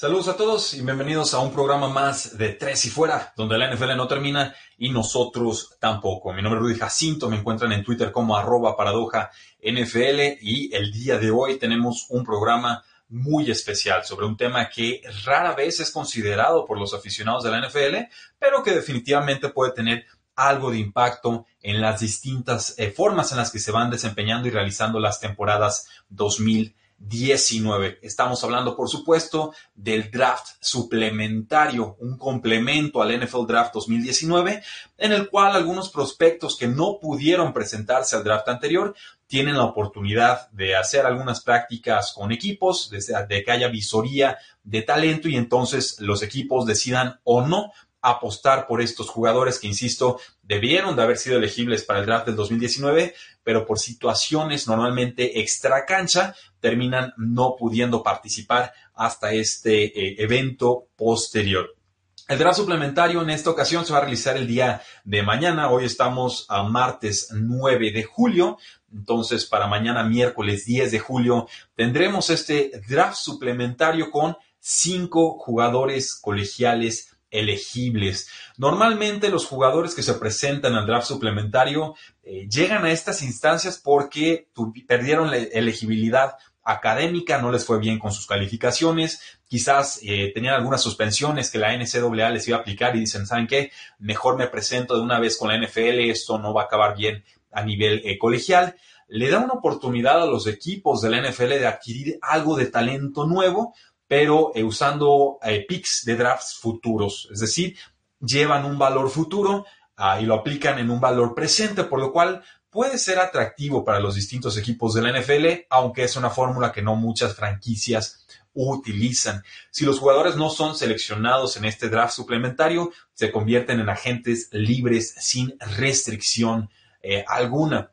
Saludos a todos y bienvenidos a un programa más de Tres y Fuera, donde la NFL no termina y nosotros tampoco. Mi nombre es Rudy Jacinto, me encuentran en Twitter como arroba paradoja NFL y el día de hoy tenemos un programa muy especial sobre un tema que rara vez es considerado por los aficionados de la NFL, pero que definitivamente puede tener algo de impacto en las distintas eh, formas en las que se van desempeñando y realizando las temporadas 2020 19. Estamos hablando, por supuesto, del draft suplementario, un complemento al NFL Draft 2019, en el cual algunos prospectos que no pudieron presentarse al draft anterior tienen la oportunidad de hacer algunas prácticas con equipos, de, que haya visoría de talento y entonces los equipos decidan o no apostar por estos jugadores que, insisto, debieron de haber sido elegibles para el draft del 2019, pero por situaciones normalmente extra cancha terminan no pudiendo participar hasta este eh, evento posterior. El draft suplementario en esta ocasión se va a realizar el día de mañana. Hoy estamos a martes 9 de julio. Entonces, para mañana, miércoles 10 de julio, tendremos este draft suplementario con cinco jugadores colegiales elegibles. Normalmente los jugadores que se presentan al draft suplementario eh, llegan a estas instancias porque perdieron la elegibilidad académica, no les fue bien con sus calificaciones, quizás eh, tenían algunas suspensiones que la NCAA les iba a aplicar y dicen, ¿saben qué? Mejor me presento de una vez con la NFL, esto no va a acabar bien a nivel eh, colegial. Le da una oportunidad a los equipos de la NFL de adquirir algo de talento nuevo, pero eh, usando eh, picks de drafts futuros, es decir, llevan un valor futuro ah, y lo aplican en un valor presente, por lo cual puede ser atractivo para los distintos equipos de la NFL, aunque es una fórmula que no muchas franquicias utilizan. Si los jugadores no son seleccionados en este draft suplementario, se convierten en agentes libres sin restricción eh, alguna.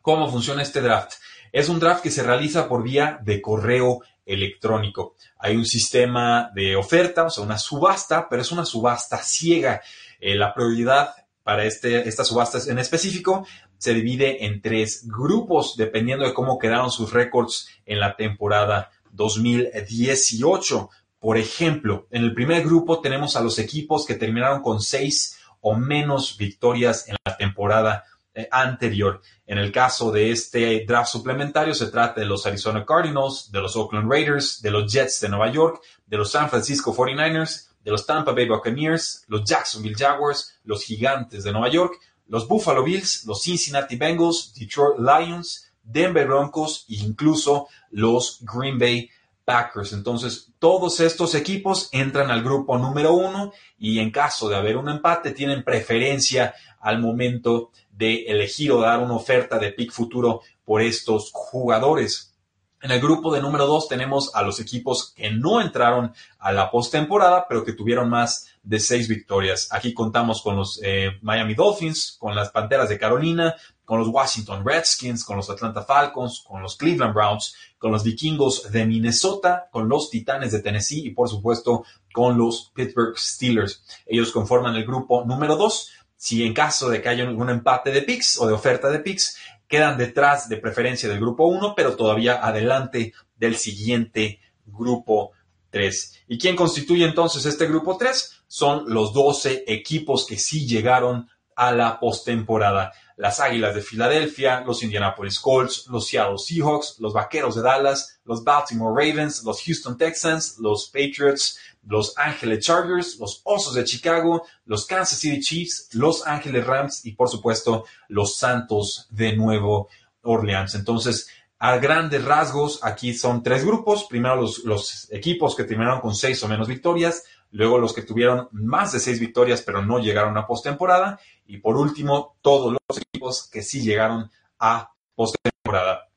¿Cómo funciona este draft? Es un draft que se realiza por vía de correo electrónico. Hay un sistema de oferta, o sea, una subasta, pero es una subasta ciega. Eh, la prioridad para este, esta subasta en específico se divide en tres grupos, dependiendo de cómo quedaron sus récords en la temporada 2018. Por ejemplo, en el primer grupo tenemos a los equipos que terminaron con seis o menos victorias en la temporada eh, anterior. En el caso de este draft suplementario, se trata de los Arizona Cardinals, de los Oakland Raiders, de los Jets de Nueva York, de los San Francisco 49ers, de los Tampa Bay Buccaneers, los Jacksonville Jaguars, los Gigantes de Nueva York, los Buffalo Bills, los Cincinnati Bengals, Detroit Lions, Denver Broncos e incluso los Green Bay Packers. Entonces, todos estos equipos entran al grupo número uno y en caso de haber un empate, tienen preferencia al momento de elegir o dar una oferta de pick futuro por estos jugadores. En el grupo de número dos tenemos a los equipos que no entraron a la postemporada, pero que tuvieron más de seis victorias. Aquí contamos con los eh, Miami Dolphins, con las Panteras de Carolina, con los Washington Redskins, con los Atlanta Falcons, con los Cleveland Browns, con los Vikingos de Minnesota, con los Titanes de Tennessee y por supuesto con los Pittsburgh Steelers. Ellos conforman el grupo número dos si en caso de que haya un empate de picks o de oferta de picks, quedan detrás de preferencia del grupo 1, pero todavía adelante del siguiente grupo 3. ¿Y quién constituye entonces este grupo 3? Son los 12 equipos que sí llegaron a la postemporada. Las Águilas de Filadelfia, los Indianapolis Colts, los Seattle Seahawks, los Vaqueros de Dallas, los Baltimore Ravens, los Houston Texans, los Patriots, los Ángeles Chargers, los Osos de Chicago, los Kansas City Chiefs, los Ángeles Rams y por supuesto los Santos de Nuevo Orleans. Entonces, a grandes rasgos, aquí son tres grupos. Primero los, los, equipos que terminaron con seis o menos victorias, luego los que tuvieron más de seis victorias pero no llegaron a postemporada y por último todos los equipos que sí llegaron a postemporada.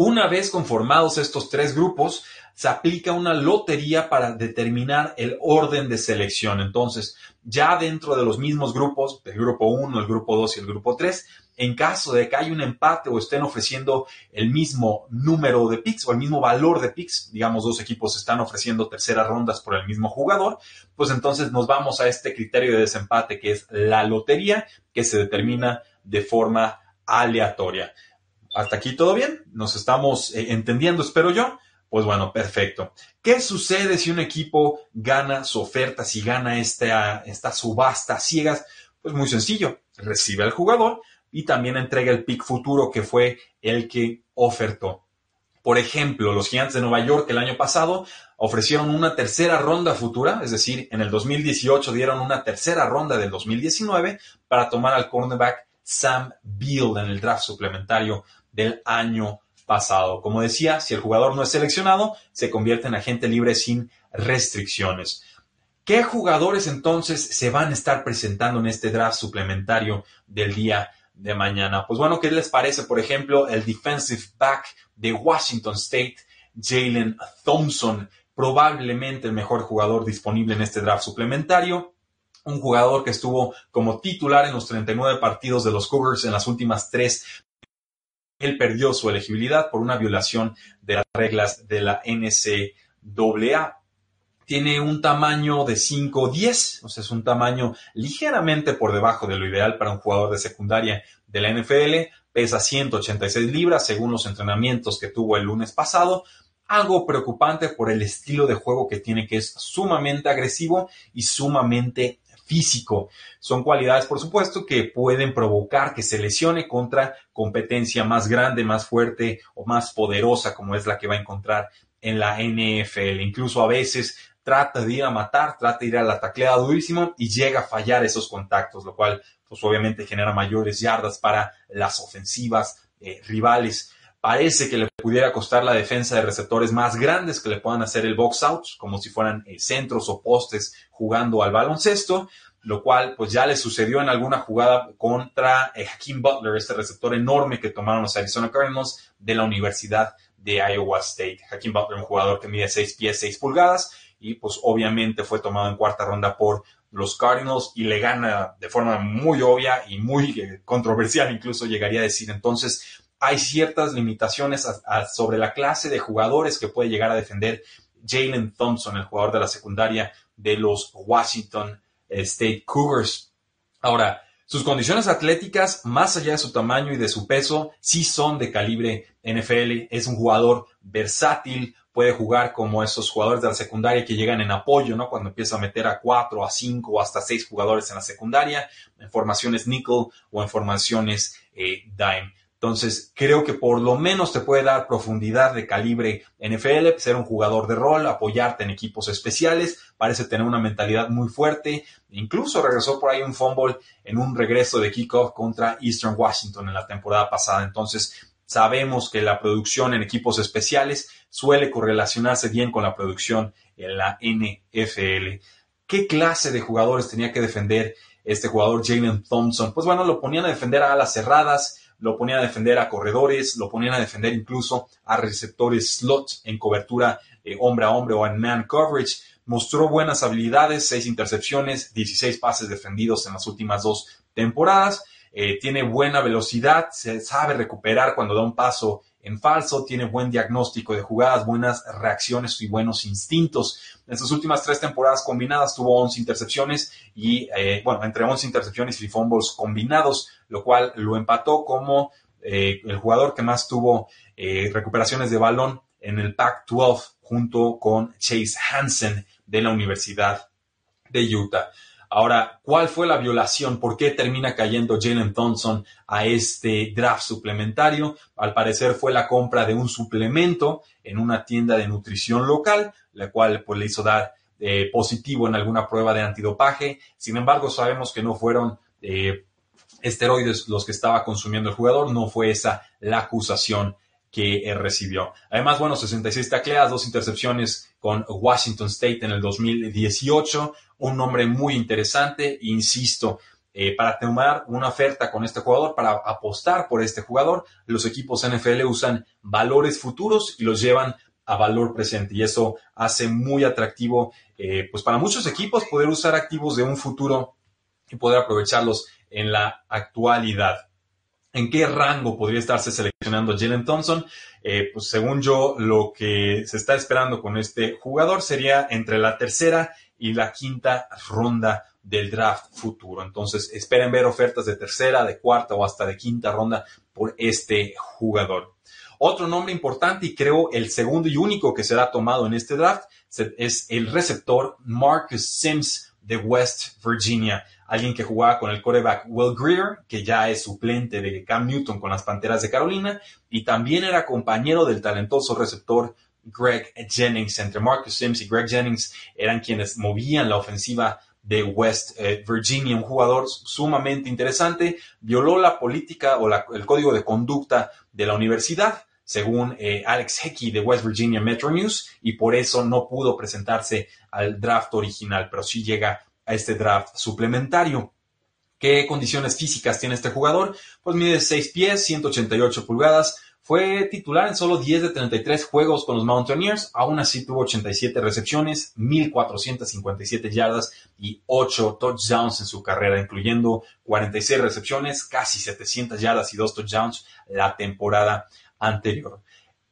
Una vez conformados estos tres grupos, se aplica una lotería para determinar el orden de selección. Entonces, ya dentro de los mismos grupos, el grupo 1, el grupo 2 y el grupo 3, en caso de que haya un empate o estén ofreciendo el mismo número de picks o el mismo valor de picks, digamos dos equipos están ofreciendo terceras rondas por el mismo jugador, pues entonces nos vamos a este criterio de desempate que es la lotería que se determina de forma aleatoria hasta aquí todo bien, nos estamos eh, entendiendo, espero yo. Pues bueno, perfecto. ¿Qué sucede si un equipo gana su oferta, si gana esta, esta subasta ciegas? Pues muy sencillo, recibe al jugador y también entrega el pick futuro que fue el que ofertó. Por ejemplo, los Giants de Nueva York el año pasado ofrecieron una tercera ronda futura, es decir, en el 2018 dieron una tercera ronda del 2019 para tomar al cornerback Sam Beal en el draft suplementario del año pasado. Como decía, si el jugador no es seleccionado, se convierte en agente libre sin restricciones. ¿Qué jugadores entonces se van a estar presentando en este draft suplementario del día de mañana? Pues bueno, ¿qué les parece, por ejemplo, el defensive back de Washington State, Jalen Thompson, probablemente el mejor jugador disponible en este draft suplementario? Un jugador que estuvo como titular en los 39 partidos de los Cougars en las últimas tres él perdió su elegibilidad por una violación de las reglas de la NCAA. Tiene un tamaño de 5'10, o sea, es un tamaño ligeramente por debajo de lo ideal para un jugador de secundaria de la NFL. Pesa 186 libras según los entrenamientos que tuvo el lunes pasado. Algo preocupante por el estilo de juego que tiene, que es sumamente agresivo y sumamente físico. Son cualidades, por supuesto, que pueden provocar que se lesione contra competencia más grande, más fuerte o más poderosa como es la que va a encontrar en la NFL. Incluso a veces trata de ir a matar, trata de ir a la tacleada durísimo y llega a fallar esos contactos, lo cual pues obviamente genera mayores yardas para las ofensivas eh, rivales. Parece que le pudiera costar la defensa de receptores más grandes que le puedan hacer el box out, como si fueran eh, centros o postes jugando al baloncesto, lo cual pues ya le sucedió en alguna jugada contra eh, Hakeem Butler, este receptor enorme que tomaron los Arizona Cardinals de la Universidad de Iowa State. Hakeem Butler, un jugador que mide 6 pies, 6 pulgadas, y pues obviamente fue tomado en cuarta ronda por los Cardinals y le gana de forma muy obvia y muy eh, controversial, incluso llegaría a decir. Entonces, hay ciertas limitaciones sobre la clase de jugadores que puede llegar a defender Jalen Thompson, el jugador de la secundaria de los Washington State Cougars. Ahora, sus condiciones atléticas, más allá de su tamaño y de su peso, sí son de calibre NFL. Es un jugador versátil, puede jugar como esos jugadores de la secundaria que llegan en apoyo, ¿no? Cuando empieza a meter a cuatro, a cinco o hasta seis jugadores en la secundaria, en formaciones nickel o en formaciones eh, dime. Entonces, creo que por lo menos te puede dar profundidad de calibre NFL, ser un jugador de rol, apoyarte en equipos especiales, parece tener una mentalidad muy fuerte. Incluso regresó por ahí un fumble en un regreso de kickoff contra Eastern Washington en la temporada pasada. Entonces, sabemos que la producción en equipos especiales suele correlacionarse bien con la producción en la NFL. ¿Qué clase de jugadores tenía que defender este jugador Jalen Thompson? Pues bueno, lo ponían a defender a alas cerradas, lo ponían a defender a corredores, lo ponían a defender incluso a receptores slot en cobertura eh, hombre a hombre o en man coverage. Mostró buenas habilidades, seis intercepciones, 16 pases defendidos en las últimas dos temporadas. Eh, tiene buena velocidad, se sabe recuperar cuando da un paso en falso, tiene buen diagnóstico de jugadas, buenas reacciones y buenos instintos. En sus últimas tres temporadas combinadas tuvo 11 intercepciones y, eh, bueno, entre 11 intercepciones y fumbles combinados, lo cual lo empató como eh, el jugador que más tuvo eh, recuperaciones de balón en el Pac-12 junto con Chase Hansen de la Universidad de Utah. Ahora, ¿cuál fue la violación? ¿Por qué termina cayendo Jalen Thompson a este draft suplementario? Al parecer fue la compra de un suplemento en una tienda de nutrición local, la cual pues, le hizo dar eh, positivo en alguna prueba de antidopaje. Sin embargo, sabemos que no fueron esteroides los que estaba consumiendo el jugador, no fue esa la acusación que recibió. Además, bueno, 66 tacleadas, dos intercepciones con Washington State en el 2018, un nombre muy interesante, insisto, eh, para tomar una oferta con este jugador, para apostar por este jugador, los equipos NFL usan valores futuros y los llevan a valor presente y eso hace muy atractivo eh, pues para muchos equipos poder usar activos de un futuro y poder aprovecharlos en la actualidad. ¿En qué rango podría estarse seleccionando Jalen Thompson? Eh, pues según yo, lo que se está esperando con este jugador sería entre la tercera y la quinta ronda del draft futuro. Entonces, esperen ver ofertas de tercera, de cuarta o hasta de quinta ronda por este jugador. Otro nombre importante y creo el segundo y único que será tomado en este draft es el receptor Marcus Sims de West Virginia, alguien que jugaba con el quarterback Will Greer, que ya es suplente de Cam Newton con las Panteras de Carolina, y también era compañero del talentoso receptor Greg Jennings. Entre Marcus Sims y Greg Jennings eran quienes movían la ofensiva de West eh, Virginia, un jugador sumamente interesante, violó la política o el código de conducta de la universidad, según eh, Alex Hecky de West Virginia Metro News, y por eso no pudo presentarse al draft original, pero sí llega a este draft suplementario. ¿Qué condiciones físicas tiene este jugador? Pues mide 6 pies, 188 pulgadas, fue titular en solo 10 de 33 juegos con los Mountaineers, aún así tuvo 87 recepciones, 1.457 yardas y 8 touchdowns en su carrera, incluyendo 46 recepciones, casi 700 yardas y 2 touchdowns la temporada anterior.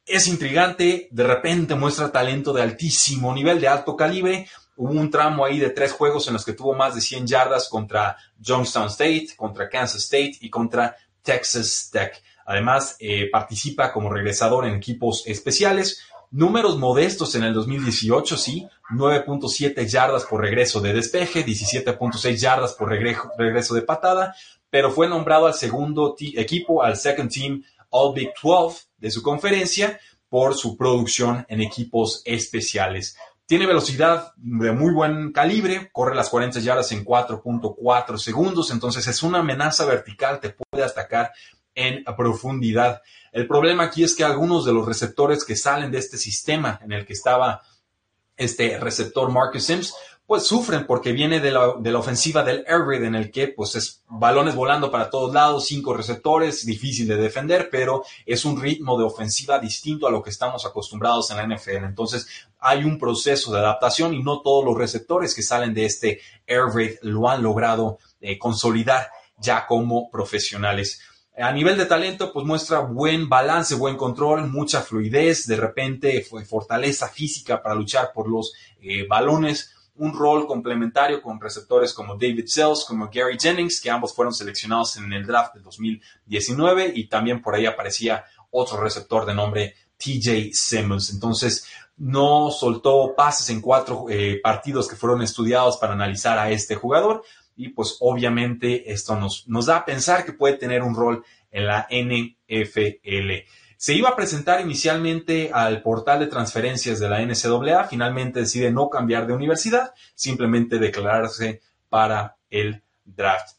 Es intrigante, de repente muestra talento de altísimo nivel, de alto calibre. Hubo un tramo ahí de tres juegos en los que tuvo más de 100 yardas contra Johnstown State, contra Kansas State y contra Texas Tech. Además, eh, participa como regresador en equipos especiales. Números modestos en el 2018, sí. 9.7 yardas por regreso de despeje, 17.6 yardas por regreso de patada, pero fue nombrado al segundo equipo, al second team All Big 12 de su conferencia por su producción en equipos especiales. Tiene velocidad de muy buen calibre, corre las 40 yardas en 4.4 segundos, entonces es una amenaza vertical, te puede atacar en profundidad. El problema aquí es que algunos de los receptores que salen de este sistema en el que estaba este receptor Marcus Sims, pues sufren porque viene de la, de la ofensiva del air raid en el que pues es balones volando para todos lados, cinco receptores, difícil de defender, pero es un ritmo de ofensiva distinto a lo que estamos acostumbrados en la NFL. Entonces hay un proceso de adaptación y no todos los receptores que salen de este air raid lo han logrado eh, consolidar ya como profesionales. A nivel de talento, pues muestra buen balance, buen control, mucha fluidez, de repente fortaleza física para luchar por los eh, balones, un rol complementario con receptores como David Sells, como Gary Jennings, que ambos fueron seleccionados en el draft de 2019 y también por ahí aparecía otro receptor de nombre TJ Simmons. Entonces, no soltó pases en cuatro eh, partidos que fueron estudiados para analizar a este jugador y pues obviamente esto nos, nos da a pensar que puede tener un rol en la NFL. Se iba a presentar inicialmente al portal de transferencias de la NCAA, finalmente decide no cambiar de universidad, simplemente declararse para el draft.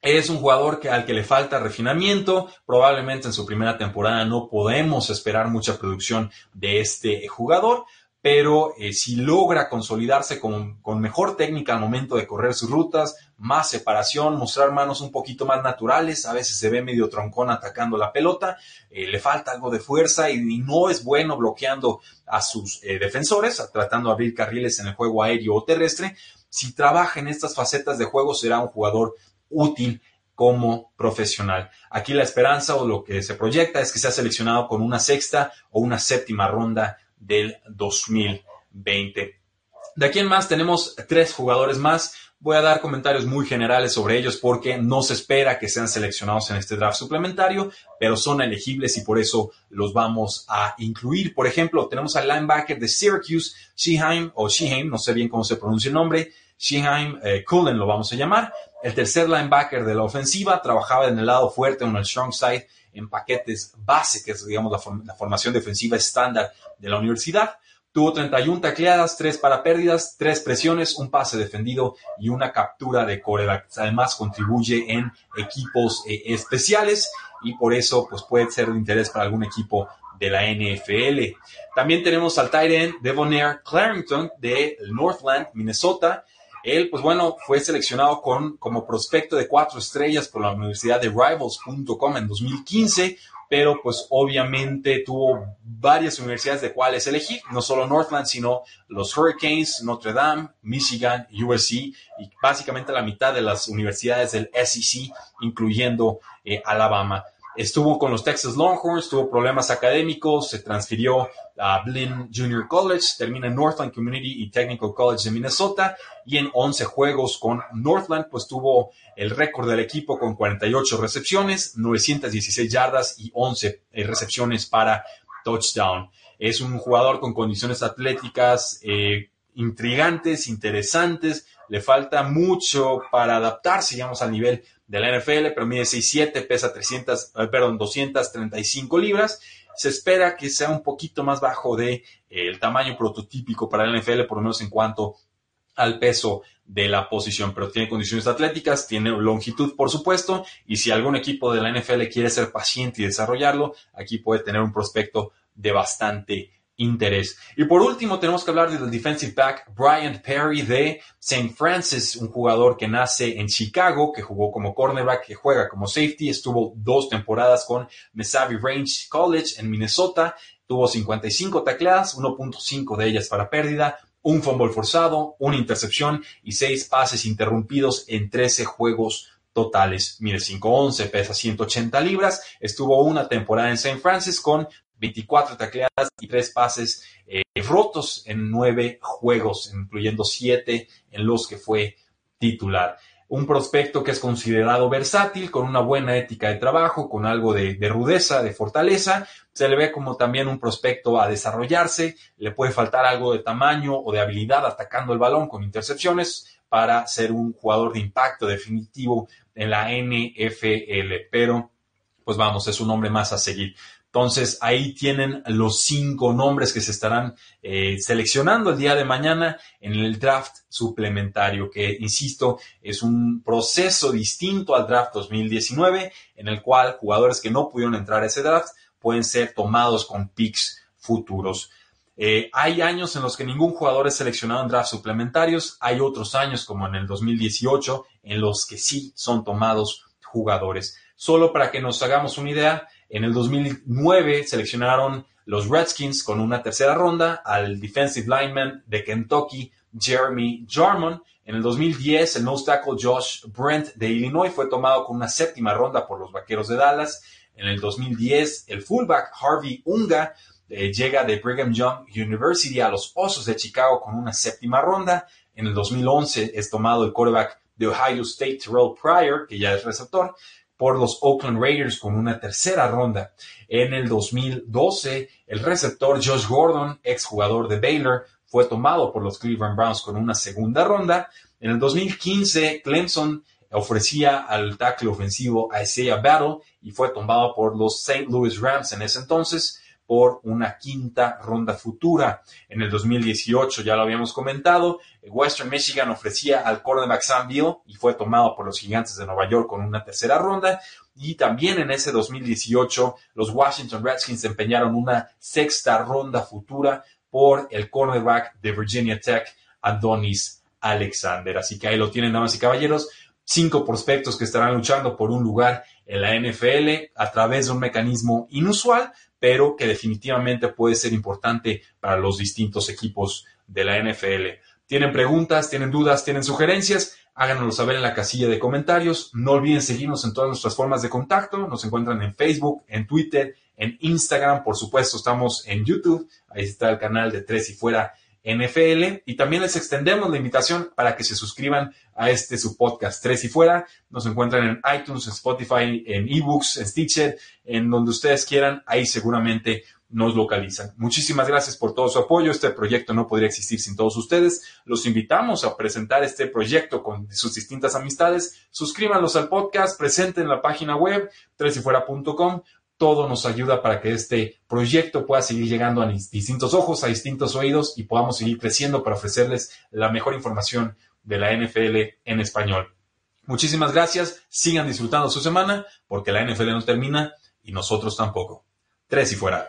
Es un jugador que, al que le falta refinamiento, probablemente en su primera temporada no podemos esperar mucha producción de este jugador, pero eh, si logra consolidarse con, mejor técnica al momento de correr sus rutas, más separación, mostrar manos un poquito más naturales, a veces se ve medio troncón atacando la pelota, eh, le falta algo de fuerza y, no es bueno bloqueando a sus eh, defensores, tratando de abrir carriles en el juego aéreo o terrestre. Si trabaja en estas facetas de juego, será un jugador útil como profesional. Aquí la esperanza o lo que se proyecta es que sea seleccionado con una sexta o una séptima ronda del 2020. De aquí en más tenemos tres jugadores más. Voy a dar comentarios muy generales sobre ellos porque no se espera que sean seleccionados en este draft suplementario, pero son elegibles y por eso los vamos a incluir. Por ejemplo, tenemos al linebacker de Syracuse, Sheheim o Sheheim, no sé bien cómo se pronuncia el nombre, Sheheim eh, Cullen lo vamos a llamar. El tercer linebacker de la ofensiva trabajaba en el lado fuerte, en el strong side, en paquetes base, que es, digamos, la, formación defensiva estándar de la universidad. Tuvo 31 tacleadas, 3 para pérdidas, 3 presiones, un pase defendido y una captura de coreback. Además, contribuye en equipos eh, especiales y por eso pues, puede ser de interés para algún equipo de la NFL. También tenemos al tight end Devonair Clarington de Northland, Minnesota. Él, pues bueno, fue seleccionado con, como prospecto de cuatro estrellas por la Universidad de Rivals.com en 2015 pero pues obviamente tuvo varias universidades de cuales elegir, no solo Northland, sino los Hurricanes, Notre Dame, Michigan, USC y básicamente la mitad de las universidades del SEC, incluyendo eh, Alabama. Estuvo con los Texas Longhorns, tuvo problemas académicos, se transfirió a Blinn Junior College, termina en Northland Community y Technical College de Minnesota y en 11 juegos con Northland, pues tuvo el récord del equipo con 48 recepciones, 916 yardas y 11 eh, recepciones para touchdown. Es un jugador con condiciones atléticas eh, intrigantes, interesantes, le falta mucho para adaptarse, digamos, al nivel de la NFL, pero mide 6'7, pesa 300, eh, perdón, 235 libras. Se espera que sea un poquito más bajo de el tamaño prototípico para la NFL, por lo menos en cuanto al peso de la posición, pero tiene condiciones atléticas, tiene longitud, por supuesto, y si algún equipo de la NFL quiere ser paciente y desarrollarlo, aquí puede tener un prospecto de bastante interés. Y por último, tenemos que hablar del defensive back Brian Perry de St. Francis, un jugador que nace en Chicago, que jugó como cornerback, que juega como safety, estuvo dos temporadas con Mesabi Range College en Minnesota, tuvo 55 tacleadas, 1.5 de ellas para pérdida, un fumble forzado, una intercepción y seis pases interrumpidos en 13 juegos totales. Mide 5'11, pesa 180 libras, estuvo una temporada en St. Francis con 24 tacleadas y tres pases eh, rotos en nueve juegos, incluyendo siete en los que fue titular un prospecto que es considerado versátil, con una buena ética de trabajo, con algo de, rudeza, de fortaleza. Se le ve como también un prospecto a desarrollarse, le puede faltar algo de tamaño o de habilidad atacando el balón con intercepciones para ser un jugador de impacto definitivo en la NFL. Pero, pues vamos, es un hombre más a seguir. Entonces, ahí tienen los cinco nombres que se estarán eh, seleccionando el día de mañana en el draft suplementario, que, insisto, es un proceso distinto al draft 2019, en el cual jugadores que no pudieron entrar a ese draft pueden ser tomados con picks futuros. Eh, hay años en los que ningún jugador es seleccionado en draft suplementarios, hay otros años como en el 2018 en los que sí son tomados jugadores. Solo para que nos hagamos una idea, en el 2009 seleccionaron los Redskins con una tercera ronda al defensive lineman de Kentucky, Jeremy Jarmon. En el 2010, el nose tackle Josh Brent de Illinois fue tomado con una séptima ronda por los Vaqueros de Dallas. En el 2010, el fullback Harvey Unga eh, llega de Brigham Young University a los Osos de Chicago con una séptima ronda. En el 2011 es tomado el quarterback de Ohio State, Terrell Pryor, que ya es receptor por los Oakland Raiders con una tercera ronda. En el 2012, el receptor Josh Gordon, exjugador de Baylor, fue tomado por los Cleveland Browns con una segunda ronda. En el 2015, Clemson ofrecía al tackle ofensivo Isaiah Battle y fue tomado por los St. Louis Rams en ese entonces por una quinta ronda futura. En el 2018, ya lo habíamos comentado, Western Michigan ofrecía al cornerback Sam Beal y fue tomado por los Gigantes de Nueva York con una tercera ronda. Y también en ese 2018, los Washington Redskins empeñaron una sexta ronda futura por el cornerback de Virginia Tech, Adonis Alexander. Así que ahí lo tienen, damas y caballeros. Cinco prospectos que estarán luchando por un lugar en la NFL a través de un mecanismo inusual, pero que definitivamente puede ser importante para los distintos equipos de la NFL. ¿Tienen preguntas, tienen dudas, tienen sugerencias? Háganoslo saber en la casilla de comentarios. No olviden seguirnos en todas nuestras formas de contacto. Nos encuentran en Facebook, en Twitter, en Instagram. Por supuesto, estamos en YouTube. Ahí está el canal de Tres y Fuera NFL. Y también les extendemos la invitación para que se suscriban a este su podcast Tres y Fuera. Nos encuentran en iTunes, en Spotify, en eBooks, en Stitcher, en donde ustedes quieran. Ahí seguramente nos localizan. Muchísimas gracias por todo su apoyo. Este proyecto no podría existir sin todos ustedes. Los invitamos a presentar este proyecto con sus distintas amistades. Suscríbanlos al podcast, presenten la página web tresyfuera.com todo nos ayuda para que este proyecto pueda seguir llegando a distintos ojos, a distintos oídos y podamos seguir creciendo para ofrecerles la mejor información de la NFL en español. Muchísimas gracias, sigan disfrutando su semana porque la NFL no termina y nosotros tampoco. Tres y fuera.